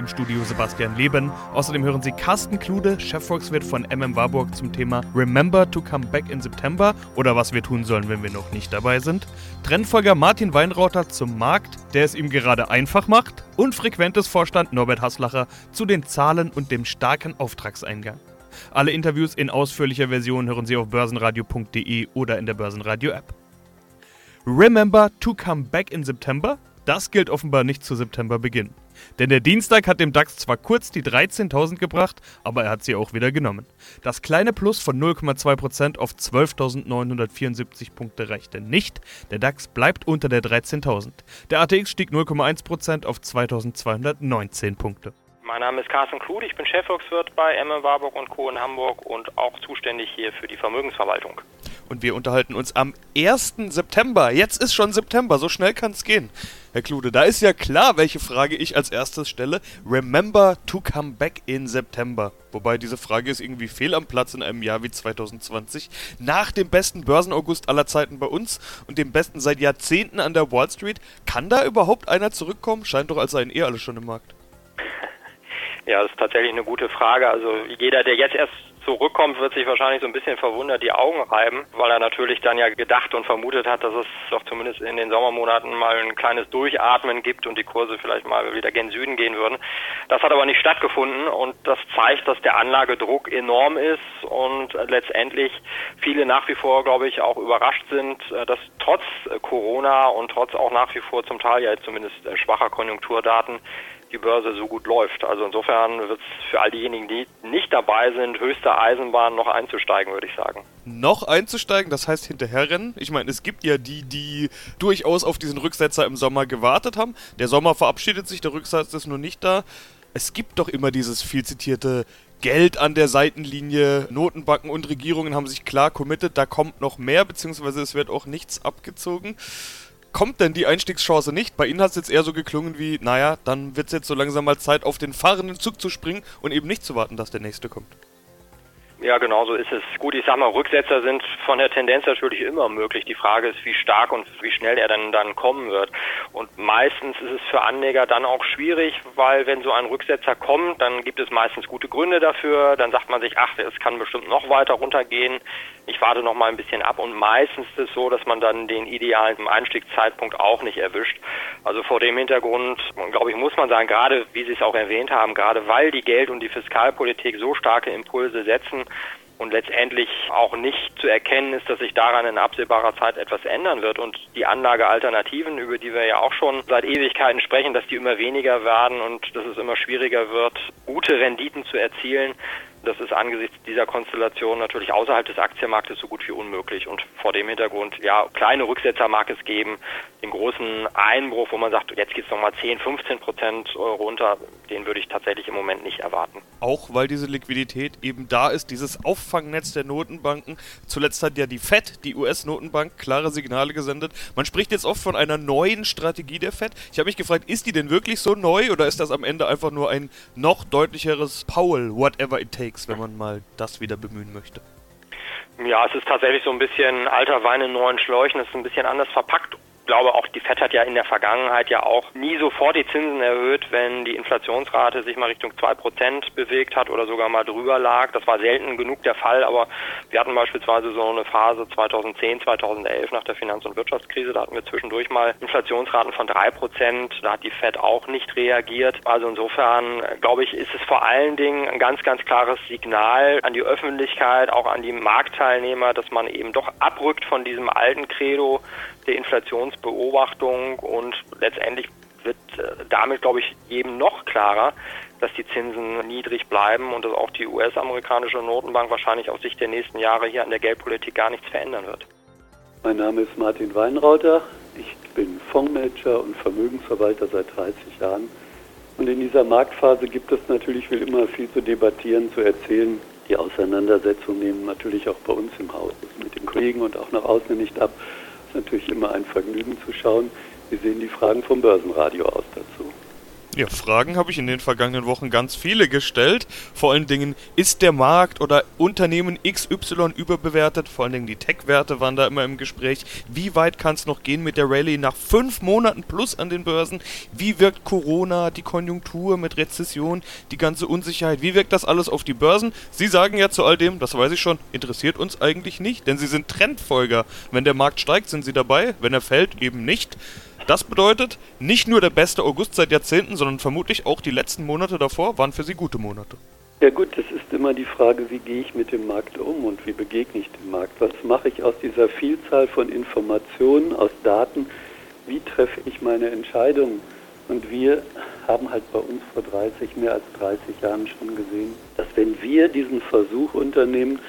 Im Studio Sebastian Leben. Außerdem hören Sie Carsten Klude, Chefvolkswirt von MM Warburg zum Thema Remember to come back in September oder was wir tun sollen, wenn wir noch nicht dabei sind. Trendfolger Martin Weinrauter zum Markt, der es ihm gerade einfach macht. Und frequentes Vorstand Norbert Haslacher zu den Zahlen und dem starken Auftragseingang. Alle Interviews in ausführlicher Version hören Sie auf börsenradio.de oder in der Börsenradio-App. Remember to come back in September? Das gilt offenbar nicht zu Septemberbeginn. Denn der Dienstag hat dem DAX zwar kurz die 13.000 gebracht, aber er hat sie auch wieder genommen. Das kleine Plus von 0,2% auf 12.974 Punkte reichte nicht. Der DAX bleibt unter der 13.000. Der ATX stieg 0,1% auf 2.219 Punkte. Mein Name ist Carsten Kluth, ich bin Chefvolkswirt bei Emme Warburg und Co. in Hamburg und auch zuständig hier für die Vermögensverwaltung. Und wir unterhalten uns am 1. September. Jetzt ist schon September, so schnell kann es gehen. Herr Klude, da ist ja klar, welche Frage ich als erstes stelle. Remember to come back in September. Wobei diese Frage ist irgendwie fehl am Platz in einem Jahr wie 2020. Nach dem besten Börsenaugust aller Zeiten bei uns und dem besten seit Jahrzehnten an der Wall Street. Kann da überhaupt einer zurückkommen? Scheint doch, als seien eh alle schon im Markt. Ja, das ist tatsächlich eine gute Frage. Also jeder, der jetzt erst zurückkommt, wird sich wahrscheinlich so ein bisschen verwundert die Augen reiben, weil er natürlich dann ja gedacht und vermutet hat, dass es doch zumindest in den Sommermonaten mal ein kleines Durchatmen gibt und die Kurse vielleicht mal wieder gen Süden gehen würden. Das hat aber nicht stattgefunden und das zeigt, dass der Anlagedruck enorm ist und letztendlich viele nach wie vor, glaube ich, auch überrascht sind, dass trotz Corona und trotz auch nach wie vor zum Teil ja zumindest schwacher Konjunkturdaten die Börse so gut läuft. Also insofern wird es für all diejenigen, die nicht dabei sind, höchste Eisenbahn noch einzusteigen, würde ich sagen. Noch einzusteigen, das heißt hinterherrennen. Ich meine, es gibt ja die, die durchaus auf diesen Rücksetzer im Sommer gewartet haben. Der Sommer verabschiedet sich, der Rücksetzer ist nur nicht da. Es gibt doch immer dieses viel zitierte Geld an der Seitenlinie. Notenbanken und Regierungen haben sich klar committed, da kommt noch mehr, beziehungsweise es wird auch nichts abgezogen kommt denn die Einstiegschance nicht? Bei Ihnen hat es jetzt eher so geklungen wie, naja, dann wird es jetzt so langsam mal Zeit, auf den fahrenden Zug zu springen und eben nicht zu warten, dass der nächste kommt. Ja, genau so ist es. Gut, ich sag mal, Rücksetzer sind von der Tendenz natürlich immer möglich. Die Frage ist, wie stark und wie schnell er dann, dann kommen wird. Und meistens ist es für Anleger dann auch schwierig, weil wenn so ein Rücksetzer kommt, dann gibt es meistens gute Gründe dafür. Dann sagt man sich, ach, es kann bestimmt noch weiter runtergehen. Ich warte noch mal ein bisschen ab. Und meistens ist es so, dass man dann den idealen Einstiegszeitpunkt auch nicht erwischt. Also vor dem Hintergrund, glaube ich, muss man sagen, gerade wie Sie es auch erwähnt haben, gerade weil die Geld- und die Fiskalpolitik so starke Impulse setzen, und letztendlich auch nicht zu erkennen ist, dass sich daran in absehbarer Zeit etwas ändern wird. Und die Anlagealternativen, über die wir ja auch schon seit Ewigkeiten sprechen, dass die immer weniger werden und dass es immer schwieriger wird, gute Renditen zu erzielen, das ist angesichts dieser Konstellation natürlich außerhalb des Aktienmarktes so gut wie unmöglich. Und vor dem Hintergrund, ja, kleine Rücksetzer mag es geben. Den großen Einbruch, wo man sagt, jetzt geht es nochmal 10, 15 Prozent runter, den würde ich tatsächlich im Moment nicht erwarten. Auch weil diese Liquidität eben da ist, dieses Auffangnetz der Notenbanken. Zuletzt hat ja die FED, die US-Notenbank, klare Signale gesendet. Man spricht jetzt oft von einer neuen Strategie der FED. Ich habe mich gefragt, ist die denn wirklich so neu oder ist das am Ende einfach nur ein noch deutlicheres Powell, whatever it takes? Fakes, wenn man mal das wieder bemühen möchte. Ja, es ist tatsächlich so ein bisschen alter Wein in neuen Schläuchen. Es ist ein bisschen anders verpackt glaube auch, die FED hat ja in der Vergangenheit ja auch nie sofort die Zinsen erhöht, wenn die Inflationsrate sich mal Richtung 2% bewegt hat oder sogar mal drüber lag. Das war selten genug der Fall, aber wir hatten beispielsweise so eine Phase 2010, 2011 nach der Finanz- und Wirtschaftskrise, da hatten wir zwischendurch mal Inflationsraten von 3%. Da hat die FED auch nicht reagiert. Also insofern, glaube ich, ist es vor allen Dingen ein ganz, ganz klares Signal an die Öffentlichkeit, auch an die Marktteilnehmer, dass man eben doch abrückt von diesem alten Credo, der Inflationsbeobachtung und letztendlich wird äh, damit, glaube ich, eben noch klarer, dass die Zinsen niedrig bleiben und dass auch die US-amerikanische Notenbank wahrscheinlich aus Sicht der nächsten Jahre hier an der Geldpolitik gar nichts verändern wird. Mein Name ist Martin Weinrauter. Ich bin Fondsmanager und Vermögensverwalter seit 30 Jahren. Und in dieser Marktphase gibt es natürlich will immer viel zu debattieren, zu erzählen. Die Auseinandersetzungen nehmen natürlich auch bei uns im Haus mit den Kollegen und auch nach außen nicht ab ist natürlich immer ein Vergnügen zu schauen, Wie sehen die Fragen vom Börsenradio aus dazu? Ja, Fragen habe ich in den vergangenen Wochen ganz viele gestellt. Vor allen Dingen, ist der Markt oder Unternehmen XY überbewertet? Vor allen Dingen die Tech-Werte waren da immer im Gespräch. Wie weit kann es noch gehen mit der Rallye nach fünf Monaten plus an den Börsen? Wie wirkt Corona, die Konjunktur mit Rezession, die ganze Unsicherheit? Wie wirkt das alles auf die Börsen? Sie sagen ja zu all dem, das weiß ich schon, interessiert uns eigentlich nicht, denn Sie sind Trendfolger. Wenn der Markt steigt, sind Sie dabei, wenn er fällt, eben nicht. Das bedeutet, nicht nur der beste August seit Jahrzehnten, sondern vermutlich auch die letzten Monate davor waren für Sie gute Monate. Ja gut, das ist immer die Frage, wie gehe ich mit dem Markt um und wie begegne ich dem Markt? Was mache ich aus dieser Vielzahl von Informationen, aus Daten? Wie treffe ich meine Entscheidungen? Und wir haben halt bei uns vor 30, mehr als 30 Jahren schon gesehen, dass wenn wir diesen Versuch unternehmen,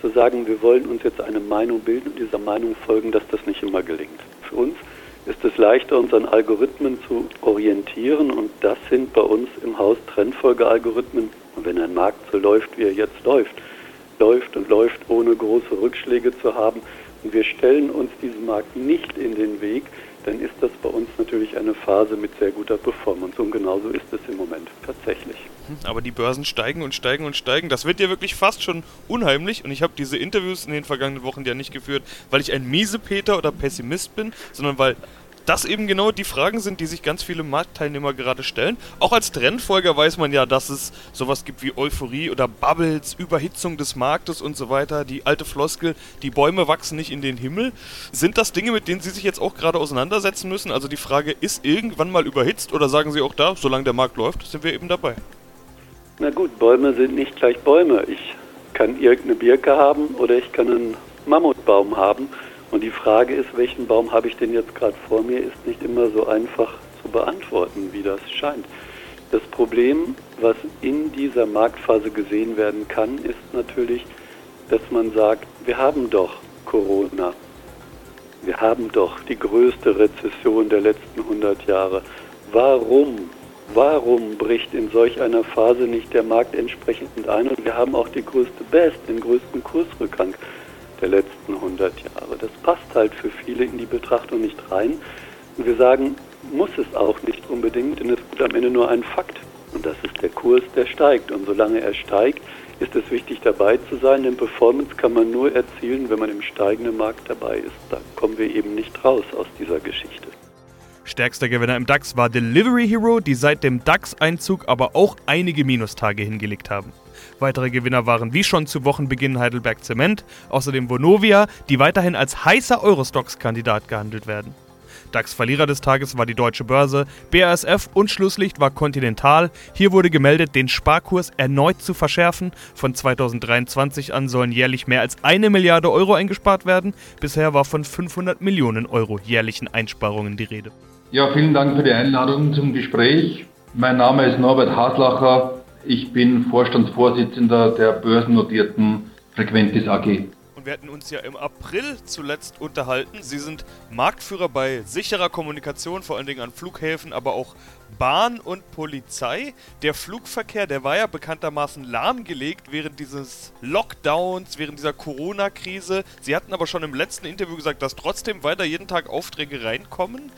zu sagen, wir wollen uns jetzt eine Meinung bilden und dieser Meinung folgen, dass das nicht immer gelingt. Für uns ist es leichter, uns an Algorithmen zu orientieren und das sind bei uns im Haus Trendfolgealgorithmen. Und wenn ein Markt so läuft, wie er jetzt läuft, läuft und läuft, ohne große Rückschläge zu haben, und wir stellen uns diesem Markt nicht in den Weg, dann ist das bei uns natürlich eine Phase mit sehr guter Performance. Und genauso ist es im Moment tatsächlich. Hm, aber die Börsen steigen und steigen und steigen. Das wird ja wirklich fast schon unheimlich. Und ich habe diese Interviews in den vergangenen Wochen ja nicht geführt, weil ich ein Miesepeter oder Pessimist bin, sondern weil das eben genau die Fragen sind, die sich ganz viele Marktteilnehmer gerade stellen. Auch als Trendfolger weiß man ja, dass es sowas gibt wie Euphorie oder Bubbles, Überhitzung des Marktes und so weiter. Die alte Floskel, die Bäume wachsen nicht in den Himmel. Sind das Dinge, mit denen Sie sich jetzt auch gerade auseinandersetzen müssen? Also die Frage, ist irgendwann mal überhitzt oder sagen Sie auch da, solange der Markt läuft, sind wir eben dabei? Na gut, Bäume sind nicht gleich Bäume. Ich kann irgendeine Birke haben oder ich kann einen Mammutbaum haben. Und die Frage ist, welchen Baum habe ich denn jetzt gerade vor mir, ist nicht immer so einfach zu beantworten, wie das scheint. Das Problem, was in dieser Marktphase gesehen werden kann, ist natürlich, dass man sagt, wir haben doch Corona. Wir haben doch die größte Rezession der letzten 100 Jahre. Warum, warum bricht in solch einer Phase nicht der Markt entsprechend ein? Und wir haben auch die größte Best, den größten Kursrückgang der letzten 100 Jahre. Das passt halt für viele in die Betrachtung nicht rein. Und wir sagen, muss es auch nicht unbedingt, denn es gibt am Ende nur einen Fakt. Und das ist der Kurs, der steigt. Und solange er steigt, ist es wichtig dabei zu sein, denn Performance kann man nur erzielen, wenn man im steigenden Markt dabei ist. Da kommen wir eben nicht raus aus dieser Geschichte. Stärkster Gewinner im DAX war Delivery Hero, die seit dem DAX-Einzug aber auch einige Minustage hingelegt haben. Weitere Gewinner waren wie schon zu Wochenbeginn Heidelberg Zement, außerdem Vonovia, die weiterhin als heißer Eurostox-Kandidat gehandelt werden. DAX-Verlierer des Tages war die Deutsche Börse, BASF und Schlusslicht war Continental. Hier wurde gemeldet, den Sparkurs erneut zu verschärfen. Von 2023 an sollen jährlich mehr als eine Milliarde Euro eingespart werden. Bisher war von 500 Millionen Euro jährlichen Einsparungen die Rede. Ja, vielen Dank für die Einladung zum Gespräch. Mein Name ist Norbert Haslacher. Ich bin Vorstandsvorsitzender der börsennotierten Frequentis AG. Und wir hatten uns ja im April zuletzt unterhalten. Sie sind Marktführer bei sicherer Kommunikation, vor allen Dingen an Flughäfen, aber auch Bahn und Polizei. Der Flugverkehr, der war ja bekanntermaßen lahmgelegt während dieses Lockdowns, während dieser Corona-Krise. Sie hatten aber schon im letzten Interview gesagt, dass trotzdem weiter jeden Tag Aufträge reinkommen.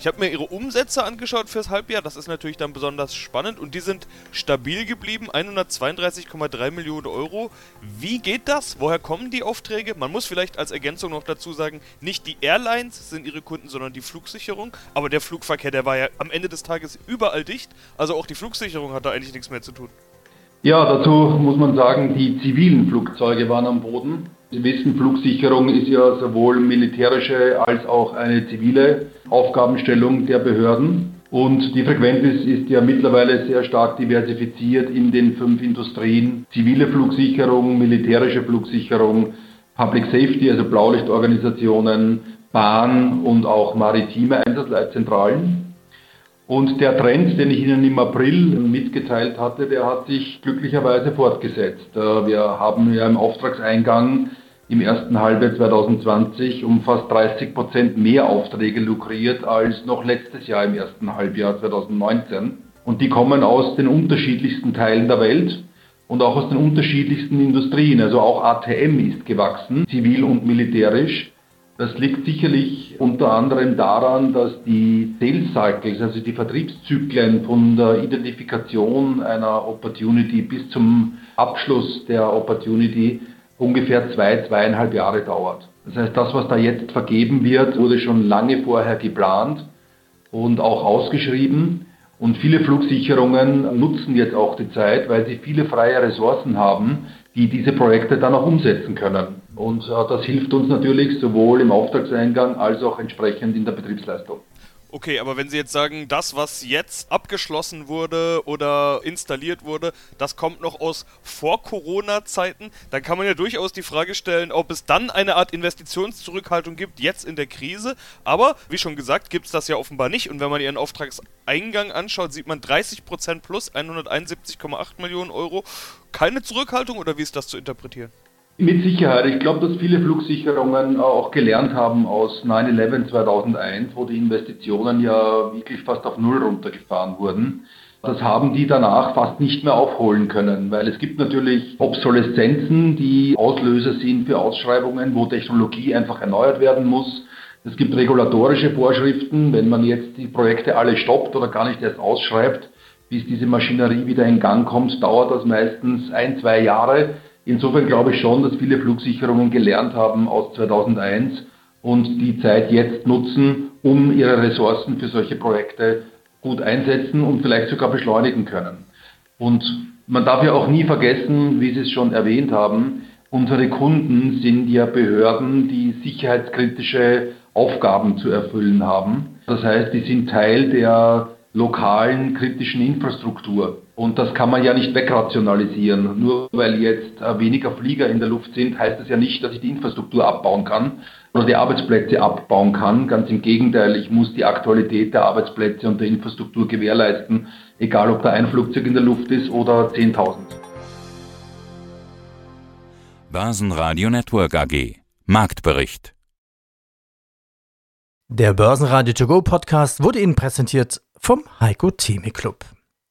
Ich habe mir ihre Umsätze angeschaut fürs Halbjahr, das ist natürlich dann besonders spannend und die sind stabil geblieben, 132,3 Millionen Euro. Wie geht das? Woher kommen die Aufträge? Man muss vielleicht als Ergänzung noch dazu sagen, nicht die Airlines sind ihre Kunden, sondern die Flugsicherung. Aber der Flugverkehr, der war ja am Ende des Tages überall dicht, also auch die Flugsicherung hat da eigentlich nichts mehr zu tun. Ja, dazu muss man sagen, die zivilen Flugzeuge waren am Boden. Sie wissen, Flugsicherung ist ja sowohl militärische als auch eine zivile Aufgabenstellung der Behörden. Und die Frequentis ist ja mittlerweile sehr stark diversifiziert in den fünf Industrien. Zivile Flugsicherung, militärische Flugsicherung, Public Safety, also Blaulichtorganisationen, Bahn und auch maritime Einsatzleitzentralen. Und der Trend, den ich Ihnen im April mitgeteilt hatte, der hat sich glücklicherweise fortgesetzt. Äh, wir haben ja im Auftragseingang im ersten Halbjahr 2020 um fast 30 Prozent mehr Aufträge lukriert als noch letztes Jahr im ersten Halbjahr 2019. Und die kommen aus den unterschiedlichsten Teilen der Welt und auch aus den unterschiedlichsten Industrien. Also auch ATM ist gewachsen, zivil und militärisch. Das liegt sicherlich unter anderem daran, dass die Sales Cycles, also die Vertriebszyklen von der Identifikation einer Opportunity bis zum Abschluss der Opportunity ungefähr zwei, zweieinhalb Jahre dauert. Das heißt, das, was da jetzt vergeben wird, wurde schon lange vorher geplant und auch ausgeschrieben. Und viele Flugsicherungen nutzen jetzt auch die Zeit, weil sie viele freie Ressourcen haben, die diese Projekte dann auch umsetzen können. Und äh, das hilft uns natürlich sowohl im Auftragseingang als auch entsprechend in der Betriebsleistung. Okay, aber wenn Sie jetzt sagen, das, was jetzt abgeschlossen wurde oder installiert wurde, das kommt noch aus Vor-Corona-Zeiten, dann kann man ja durchaus die Frage stellen, ob es dann eine Art Investitionszurückhaltung gibt, jetzt in der Krise. Aber, wie schon gesagt, gibt es das ja offenbar nicht. Und wenn man Ihren Auftragseingang anschaut, sieht man 30% plus 171,8 Millionen Euro. Keine Zurückhaltung oder wie ist das zu interpretieren? Mit Sicherheit. Ich glaube, dass viele Flugsicherungen auch gelernt haben aus 9-11 2001, wo die Investitionen ja wirklich fast auf Null runtergefahren wurden. Das haben die danach fast nicht mehr aufholen können, weil es gibt natürlich Obsoleszenzen, die Auslöser sind für Ausschreibungen, wo Technologie einfach erneuert werden muss. Es gibt regulatorische Vorschriften, wenn man jetzt die Projekte alle stoppt oder gar nicht erst ausschreibt, bis diese Maschinerie wieder in Gang kommt, dauert das meistens ein, zwei Jahre. Insofern glaube ich schon, dass viele Flugsicherungen gelernt haben aus 2001 und die Zeit jetzt nutzen, um ihre Ressourcen für solche Projekte gut einsetzen und vielleicht sogar beschleunigen können. Und man darf ja auch nie vergessen, wie Sie es schon erwähnt haben, unsere Kunden sind ja Behörden, die sicherheitskritische Aufgaben zu erfüllen haben. Das heißt, die sind Teil der lokalen kritischen Infrastruktur. Und das kann man ja nicht wegrationalisieren. Nur weil jetzt äh, weniger Flieger in der Luft sind, heißt das ja nicht, dass ich die Infrastruktur abbauen kann oder die Arbeitsplätze abbauen kann. Ganz im Gegenteil, ich muss die Aktualität der Arbeitsplätze und der Infrastruktur gewährleisten, egal ob da ein Flugzeug in der Luft ist oder 10.000. Börsenradio Network AG Marktbericht Der Börsenradio To Go Podcast wurde Ihnen präsentiert vom Heiko Theme Club.